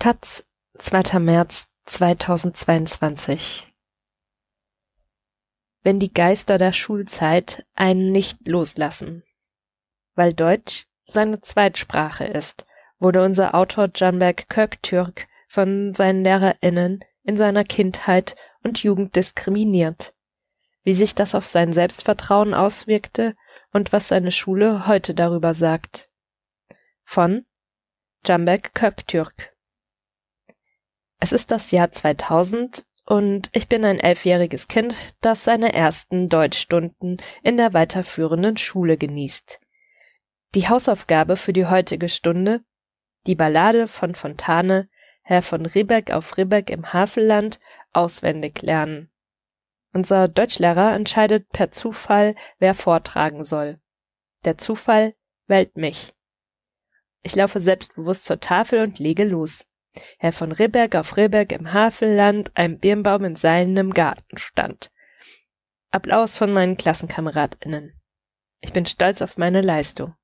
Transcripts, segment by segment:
Taz, 2. März 2022 Wenn die Geister der Schulzeit einen nicht loslassen. Weil Deutsch seine Zweitsprache ist, wurde unser Autor Canberk Köktürk von seinen LehrerInnen in seiner Kindheit und Jugend diskriminiert. Wie sich das auf sein Selbstvertrauen auswirkte und was seine Schule heute darüber sagt. Von Canberk Köktürk es ist das Jahr 2000 und ich bin ein elfjähriges Kind, das seine ersten Deutschstunden in der weiterführenden Schule genießt. Die Hausaufgabe für die heutige Stunde, die Ballade von Fontane, Herr von Ribbeck auf Ribbeck im Havelland, auswendig lernen. Unser Deutschlehrer entscheidet per Zufall, wer vortragen soll. Der Zufall wählt mich. Ich laufe selbstbewusst zur Tafel und lege los. Herr von Ribbeck auf Ribbeck im Havelland ein Birnbaum in seinem Garten stand. Applaus von meinen KlassenkameradInnen. Ich bin stolz auf meine Leistung.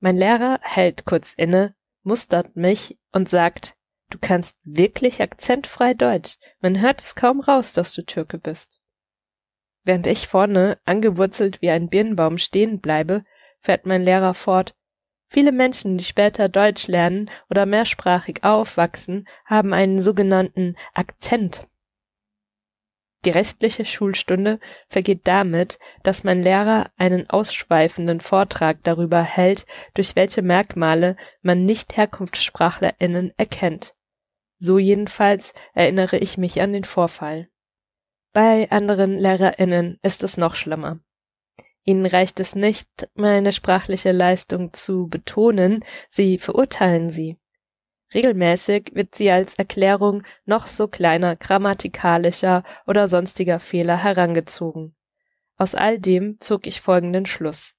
Mein Lehrer hält kurz inne, mustert mich und sagt, du kannst wirklich akzentfrei Deutsch. Man hört es kaum raus, dass du Türke bist. Während ich vorne, angewurzelt wie ein Birnbaum stehen bleibe, fährt mein Lehrer fort, Viele Menschen, die später Deutsch lernen oder mehrsprachig aufwachsen, haben einen sogenannten Akzent. Die restliche Schulstunde vergeht damit, dass mein Lehrer einen ausschweifenden Vortrag darüber hält, durch welche Merkmale man Nicht-HerkunftssprachlerInnen erkennt. So jedenfalls erinnere ich mich an den Vorfall. Bei anderen LehrerInnen ist es noch schlimmer. Ihnen reicht es nicht, meine sprachliche Leistung zu betonen, sie verurteilen sie. Regelmäßig wird sie als Erklärung noch so kleiner grammatikalischer oder sonstiger Fehler herangezogen. Aus all dem zog ich folgenden Schluss.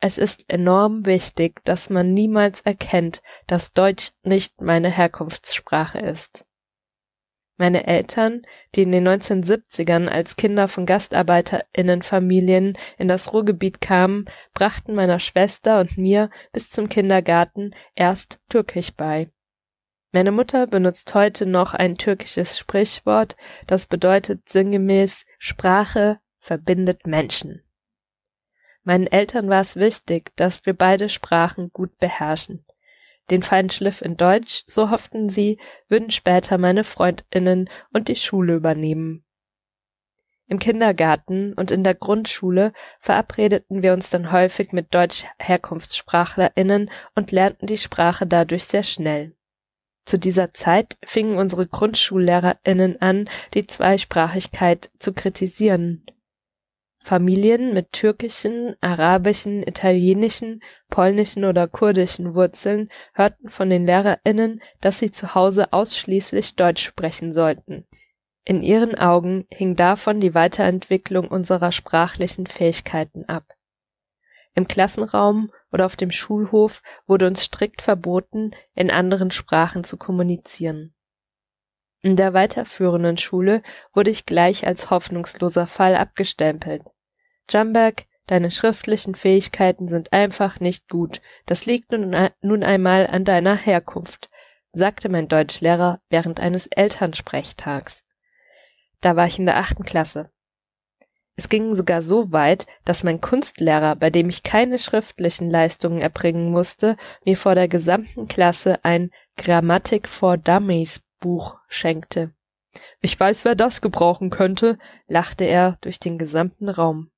Es ist enorm wichtig, dass man niemals erkennt, dass Deutsch nicht meine Herkunftssprache ist. Meine Eltern, die in den 1970ern als Kinder von GastarbeiterInnenfamilien in das Ruhrgebiet kamen, brachten meiner Schwester und mir bis zum Kindergarten erst Türkisch bei. Meine Mutter benutzt heute noch ein türkisches Sprichwort, das bedeutet sinngemäß Sprache verbindet Menschen. Meinen Eltern war es wichtig, dass wir beide Sprachen gut beherrschen. Den Feinschliff in Deutsch, so hofften sie, würden später meine Freundinnen und die Schule übernehmen. Im Kindergarten und in der Grundschule verabredeten wir uns dann häufig mit Deutsch-Herkunftssprachlerinnen und lernten die Sprache dadurch sehr schnell. Zu dieser Zeit fingen unsere Grundschullehrerinnen an, die Zweisprachigkeit zu kritisieren. Familien mit türkischen, arabischen, italienischen, polnischen oder kurdischen Wurzeln hörten von den LehrerInnen, dass sie zu Hause ausschließlich Deutsch sprechen sollten. In ihren Augen hing davon die Weiterentwicklung unserer sprachlichen Fähigkeiten ab. Im Klassenraum oder auf dem Schulhof wurde uns strikt verboten, in anderen Sprachen zu kommunizieren in der weiterführenden Schule wurde ich gleich als hoffnungsloser Fall abgestempelt. Jumberg, deine schriftlichen Fähigkeiten sind einfach nicht gut. Das liegt nun einmal an deiner Herkunft, sagte mein Deutschlehrer während eines Elternsprechtags. Da war ich in der achten Klasse. Es ging sogar so weit, dass mein Kunstlehrer, bei dem ich keine schriftlichen Leistungen erbringen musste, mir vor der gesamten Klasse ein Grammatik for Dummies Buch schenkte. Ich weiß, wer das gebrauchen könnte, lachte er durch den gesamten Raum.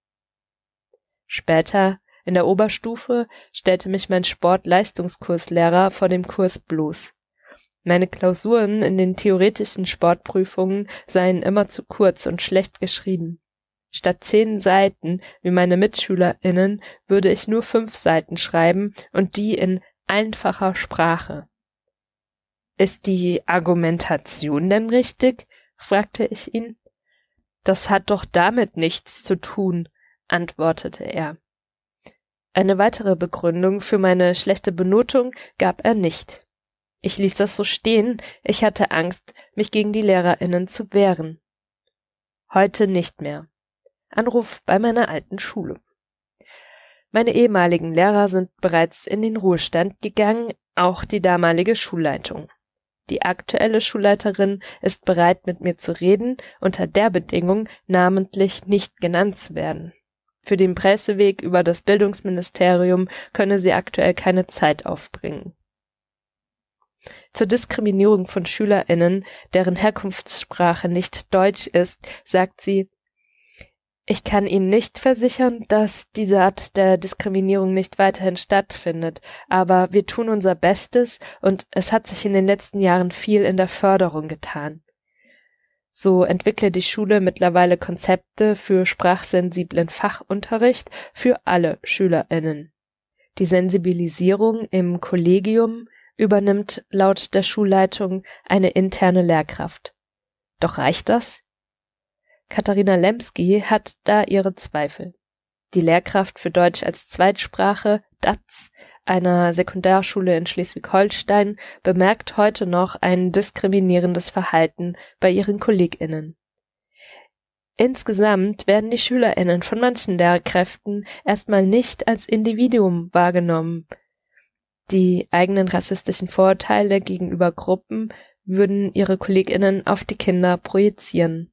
Später, in der Oberstufe, stellte mich mein Sportleistungskurslehrer vor dem Kurs bloß. Meine Klausuren in den theoretischen Sportprüfungen seien immer zu kurz und schlecht geschrieben. Statt zehn Seiten, wie meine MitschülerInnen, würde ich nur fünf Seiten schreiben und die in einfacher Sprache. Ist die Argumentation denn richtig? fragte ich ihn. Das hat doch damit nichts zu tun, antwortete er. Eine weitere Begründung für meine schlechte Benotung gab er nicht. Ich ließ das so stehen, ich hatte Angst, mich gegen die Lehrerinnen zu wehren. Heute nicht mehr. Anruf bei meiner alten Schule. Meine ehemaligen Lehrer sind bereits in den Ruhestand gegangen, auch die damalige Schulleitung. Die aktuelle Schulleiterin ist bereit, mit mir zu reden, unter der Bedingung, namentlich nicht genannt zu werden. Für den Presseweg über das Bildungsministerium könne sie aktuell keine Zeit aufbringen. Zur Diskriminierung von SchülerInnen, deren Herkunftssprache nicht Deutsch ist, sagt sie, ich kann Ihnen nicht versichern, dass diese Art der Diskriminierung nicht weiterhin stattfindet, aber wir tun unser Bestes und es hat sich in den letzten Jahren viel in der Förderung getan. So entwickle die Schule mittlerweile Konzepte für sprachsensiblen Fachunterricht für alle SchülerInnen. Die Sensibilisierung im Kollegium übernimmt laut der Schulleitung eine interne Lehrkraft. Doch reicht das? Katharina Lemski hat da ihre Zweifel. Die Lehrkraft für Deutsch als Zweitsprache, DATS, einer Sekundarschule in Schleswig-Holstein, bemerkt heute noch ein diskriminierendes Verhalten bei ihren KollegInnen. Insgesamt werden die SchülerInnen von manchen Lehrkräften erstmal nicht als Individuum wahrgenommen. Die eigenen rassistischen Vorurteile gegenüber Gruppen würden ihre KollegInnen auf die Kinder projizieren.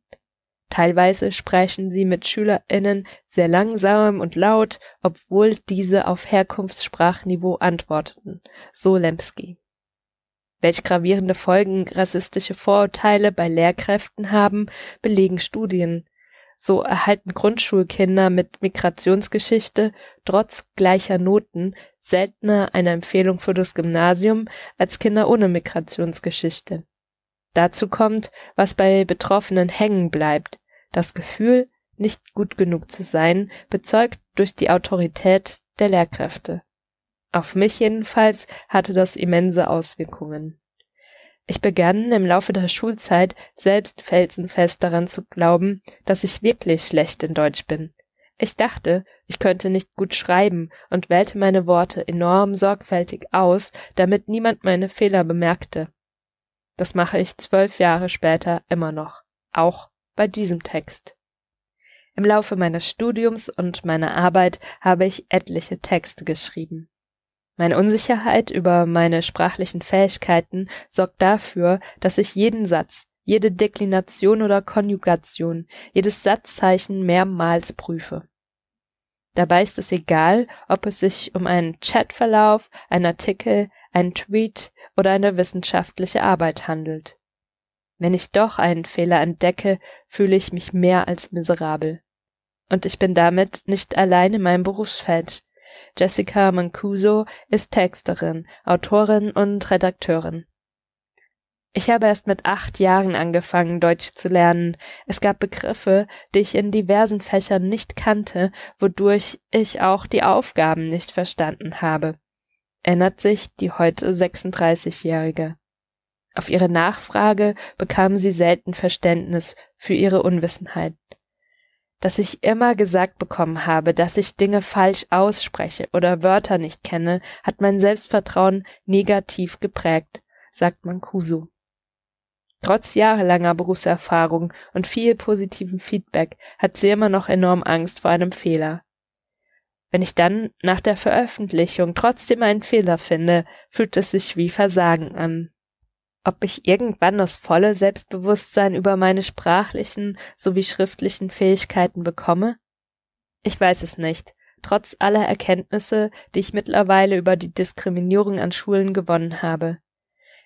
Teilweise sprechen sie mit SchülerInnen sehr langsam und laut, obwohl diese auf Herkunftssprachniveau antworteten, so Lemski. Welch gravierende Folgen rassistische Vorurteile bei Lehrkräften haben, belegen Studien. So erhalten Grundschulkinder mit Migrationsgeschichte trotz gleicher Noten seltener eine Empfehlung für das Gymnasium als Kinder ohne Migrationsgeschichte. Dazu kommt, was bei Betroffenen hängen bleibt. Das Gefühl, nicht gut genug zu sein, bezeugt durch die Autorität der Lehrkräfte. Auf mich jedenfalls hatte das immense Auswirkungen. Ich begann im Laufe der Schulzeit selbst felsenfest daran zu glauben, dass ich wirklich schlecht in Deutsch bin. Ich dachte, ich könnte nicht gut schreiben und wählte meine Worte enorm sorgfältig aus, damit niemand meine Fehler bemerkte. Das mache ich zwölf Jahre später immer noch, auch bei diesem Text. Im Laufe meines Studiums und meiner Arbeit habe ich etliche Texte geschrieben. Meine Unsicherheit über meine sprachlichen Fähigkeiten sorgt dafür, dass ich jeden Satz, jede Deklination oder Konjugation, jedes Satzzeichen mehrmals prüfe. Dabei ist es egal, ob es sich um einen Chatverlauf, einen Artikel, einen Tweet, oder eine wissenschaftliche Arbeit handelt. Wenn ich doch einen Fehler entdecke, fühle ich mich mehr als miserabel. Und ich bin damit nicht allein in meinem Berufsfeld. Jessica Mancuso ist Texterin, Autorin und Redakteurin. Ich habe erst mit acht Jahren angefangen, Deutsch zu lernen. Es gab Begriffe, die ich in diversen Fächern nicht kannte, wodurch ich auch die Aufgaben nicht verstanden habe erinnert sich die heute 36-Jährige. Auf ihre Nachfrage bekam sie selten Verständnis für ihre Unwissenheit. Dass ich immer gesagt bekommen habe, dass ich Dinge falsch ausspreche oder Wörter nicht kenne, hat mein Selbstvertrauen negativ geprägt, sagt Mancuso. Trotz jahrelanger Berufserfahrung und viel positivem Feedback hat sie immer noch enorm Angst vor einem Fehler. Wenn ich dann nach der Veröffentlichung trotzdem einen Fehler finde, fühlt es sich wie Versagen an. Ob ich irgendwann das volle Selbstbewusstsein über meine sprachlichen sowie schriftlichen Fähigkeiten bekomme? Ich weiß es nicht, trotz aller Erkenntnisse, die ich mittlerweile über die Diskriminierung an Schulen gewonnen habe.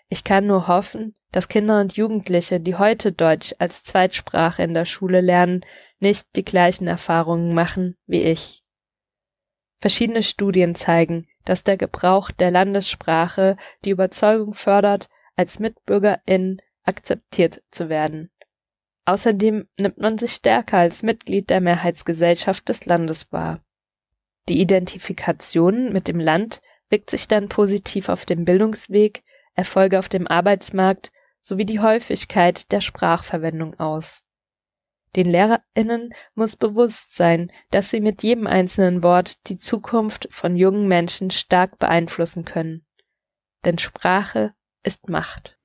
Ich kann nur hoffen, dass Kinder und Jugendliche, die heute Deutsch als Zweitsprache in der Schule lernen, nicht die gleichen Erfahrungen machen wie ich. Verschiedene Studien zeigen, dass der Gebrauch der Landessprache die Überzeugung fördert, als Mitbürgerin akzeptiert zu werden. Außerdem nimmt man sich stärker als Mitglied der Mehrheitsgesellschaft des Landes wahr. Die Identifikation mit dem Land wirkt sich dann positiv auf dem Bildungsweg, Erfolge auf dem Arbeitsmarkt sowie die Häufigkeit der Sprachverwendung aus. Den LehrerInnen muss bewusst sein, dass sie mit jedem einzelnen Wort die Zukunft von jungen Menschen stark beeinflussen können. Denn Sprache ist Macht.